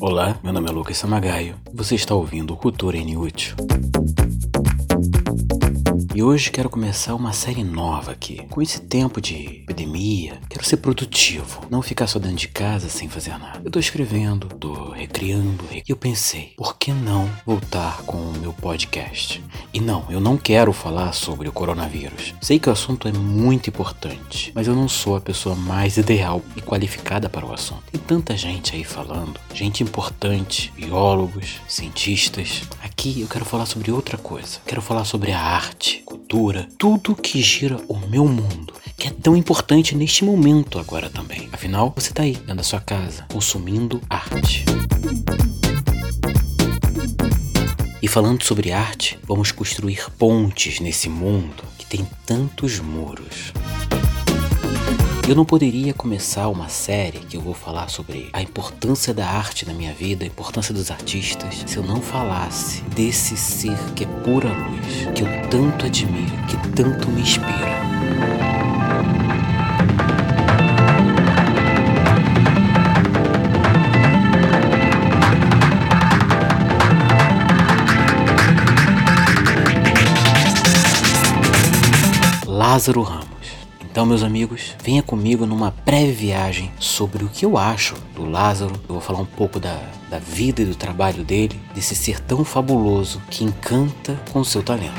Olá, meu nome é Lucas Samagaio. Você está ouvindo Cultura Inútil. E hoje quero começar uma série nova aqui. Com esse tempo de epidemia, quero ser produtivo, não ficar só dentro de casa sem fazer nada. Eu tô escrevendo, tô recriando, e eu pensei, por que não voltar com o meu podcast? E não, eu não quero falar sobre o coronavírus. Sei que o assunto é muito importante, mas eu não sou a pessoa mais ideal e qualificada para o assunto. Tem tanta gente aí falando, gente importante, biólogos, cientistas. Aqui eu quero falar sobre outra coisa. Quero falar sobre a arte cultura, tudo que gira o meu mundo, que é tão importante neste momento agora também. Afinal, você está aí, dentro da sua casa, consumindo arte. E falando sobre arte, vamos construir pontes nesse mundo que tem tantos muros. Eu não poderia começar uma série que eu vou falar sobre a importância da arte na minha vida, a importância dos artistas, se eu não falasse desse ser que é pura luz, que eu tanto admiro, que tanto me inspira. Lázaro Ramos. Então, meus amigos, venha comigo numa breve viagem sobre o que eu acho do Lázaro. Eu vou falar um pouco da, da vida e do trabalho dele, desse ser tão fabuloso que encanta com seu talento.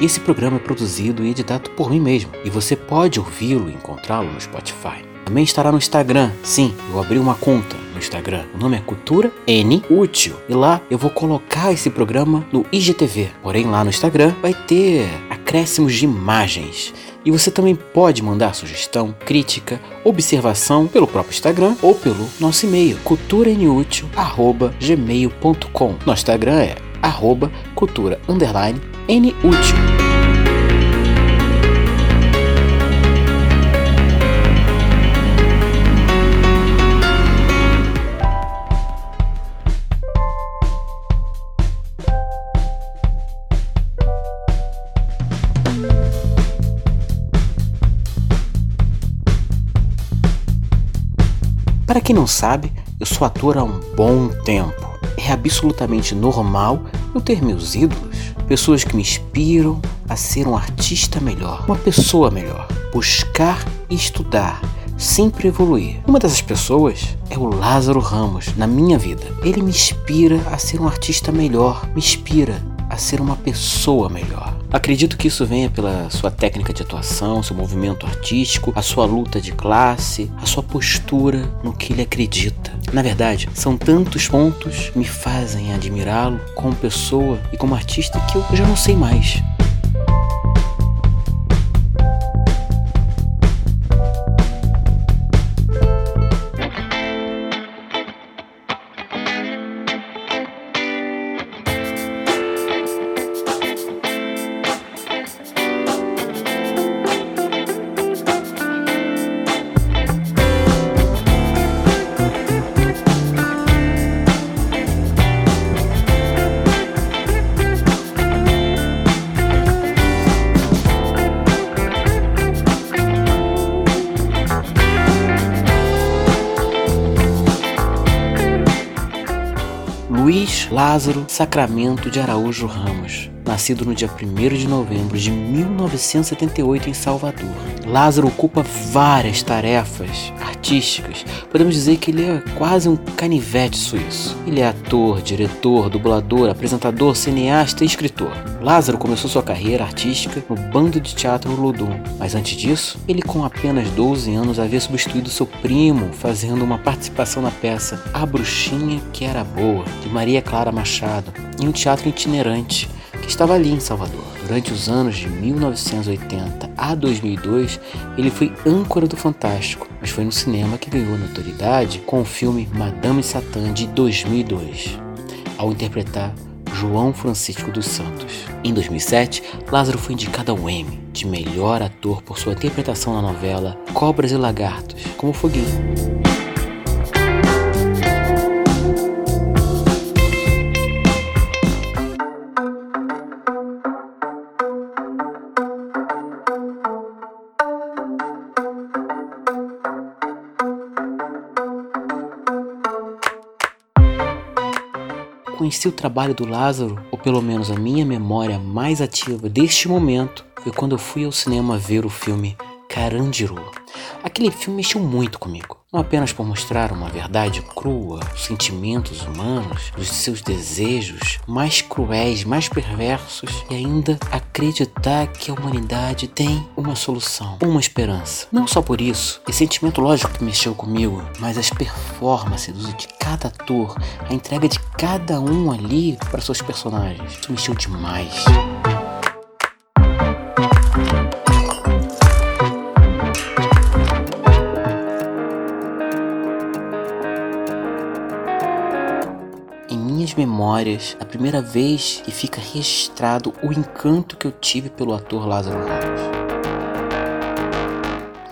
Esse programa é produzido e editado por mim mesmo, e você pode ouvi-lo e encontrá-lo no Spotify. Também estará no Instagram. Sim, eu abri uma conta no Instagram. O nome é Cultura N Útil. E lá eu vou colocar esse programa no IGTV. Porém, lá no Instagram vai ter acréscimos de imagens. E você também pode mandar sugestão, crítica, observação pelo próprio Instagram ou pelo nosso e-mail culturanútil@gmail.com. Nosso Instagram é arroba cultura underline nútil. Quem não sabe, eu sou ator há um bom tempo. É absolutamente normal eu ter meus ídolos, pessoas que me inspiram a ser um artista melhor, uma pessoa melhor, buscar e estudar, sempre evoluir. Uma dessas pessoas é o Lázaro Ramos na minha vida. Ele me inspira a ser um artista melhor, me inspira a ser uma pessoa melhor. Acredito que isso venha pela sua técnica de atuação, seu movimento artístico, a sua luta de classe, a sua postura no que ele acredita. Na verdade, são tantos pontos que me fazem admirá-lo como pessoa e como artista que eu já não sei mais. Luiz Lázaro Sacramento de Araújo Ramos, nascido no dia 1 de novembro de 1978 em Salvador. Lázaro ocupa várias tarefas artísticas. Podemos dizer que ele é quase um canivete suíço. Ele é ator, diretor, dublador, apresentador, cineasta e escritor. Lázaro começou sua carreira artística no bando de teatro Ludum, mas antes disso, ele com apenas 12 anos havia substituído seu primo fazendo uma participação na peça A Bruxinha que Era Boa, de Maria Clara Machado, em um teatro itinerante que estava ali em Salvador. Durante os anos de 1980 a 2002, ele foi âncora do Fantástico, mas foi no cinema que ganhou notoriedade com o filme Madame Satã de 2002, ao interpretar João Francisco dos Santos. Em 2007, Lázaro foi indicado ao Emmy de melhor ator por sua interpretação na novela Cobras e Lagartos, como Foguinho. Conheci o trabalho do Lázaro, ou pelo menos a minha memória mais ativa deste momento, foi quando eu fui ao cinema ver o filme Carandiru. Aquele filme mexeu muito comigo. Não apenas por mostrar uma verdade crua, os sentimentos humanos, os seus desejos mais cruéis, mais perversos, e ainda acreditar que a humanidade tem uma solução, uma esperança. Não só por isso, esse sentimento lógico que mexeu comigo, mas as performances de cada ator, a entrega de cada um ali para seus personagens, isso mexeu demais. Memórias a primeira vez que fica registrado o encanto que eu tive pelo ator Lázaro Ramos.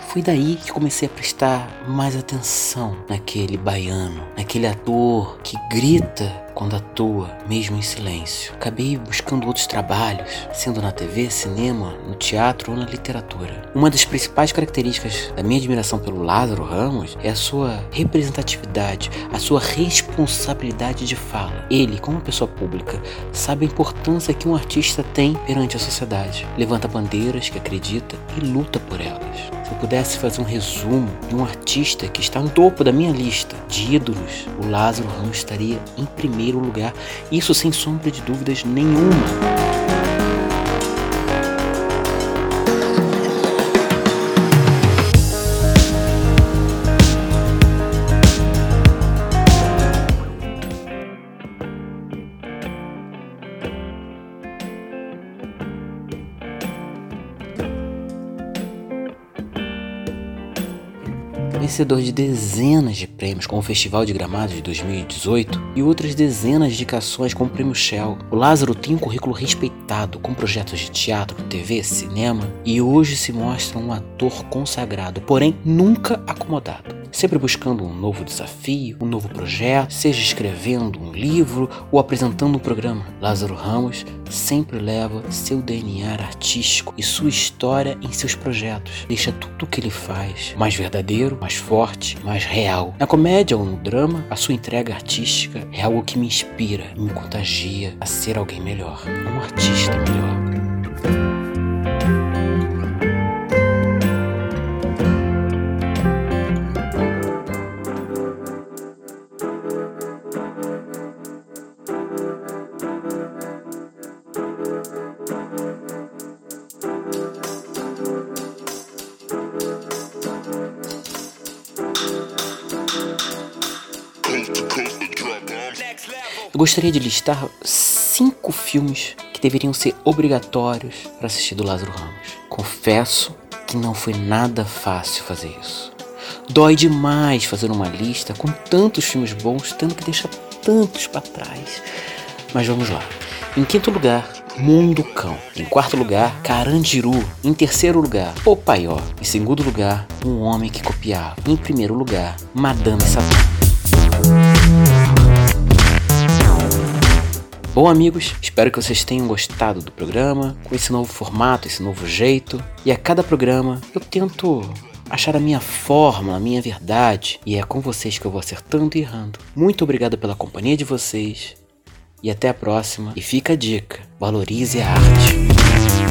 Foi daí que comecei a prestar mais atenção naquele baiano, naquele ator que grita quando atua, mesmo em silêncio. Acabei buscando outros trabalhos, sendo na TV, cinema, no teatro ou na literatura. Uma das principais características da minha admiração pelo Lázaro Ramos é a sua representatividade, a sua responsabilidade de fala. Ele, como pessoa pública, sabe a importância que um artista tem perante a sociedade. Levanta bandeiras que acredita e luta por elas. Se eu pudesse fazer um resumo de um artista que está no topo da minha lista de ídolos, o Lázaro Ramos estaria em primeiro primeiro lugar. Isso sem sombra de dúvidas nenhuma. Vencedor de dezenas de prêmios com o Festival de Gramados de 2018 e outras dezenas de indicações com o Prêmio Shell. O Lázaro tem um currículo respeitado com projetos de teatro, TV, cinema e hoje se mostra um ator consagrado, porém nunca acomodado sempre buscando um novo desafio, um novo projeto, seja escrevendo um livro ou apresentando um programa. Lázaro Ramos sempre leva seu DNA artístico e sua história em seus projetos. Deixa tudo o que ele faz mais verdadeiro, mais forte, mais real. Na comédia ou no drama, a sua entrega artística é algo que me inspira e me contagia a ser alguém melhor, um artista melhor. Gostaria de listar cinco filmes que deveriam ser obrigatórios para assistir do Lázaro Ramos. Confesso que não foi nada fácil fazer isso. Dói demais fazer uma lista com tantos filmes bons, tendo que deixar tantos para trás. Mas vamos lá. Em quinto lugar, Mundo Cão. Em quarto lugar, Carandiru. Em terceiro lugar, O Paió. Em segundo lugar, Um Homem que Copiava. Em primeiro lugar, Madame Satã. Bom, amigos, espero que vocês tenham gostado do programa, com esse novo formato, esse novo jeito. E a cada programa eu tento achar a minha forma, a minha verdade, e é com vocês que eu vou acertando e errando. Muito obrigado pela companhia de vocês. E até a próxima. E fica a dica: valorize a arte.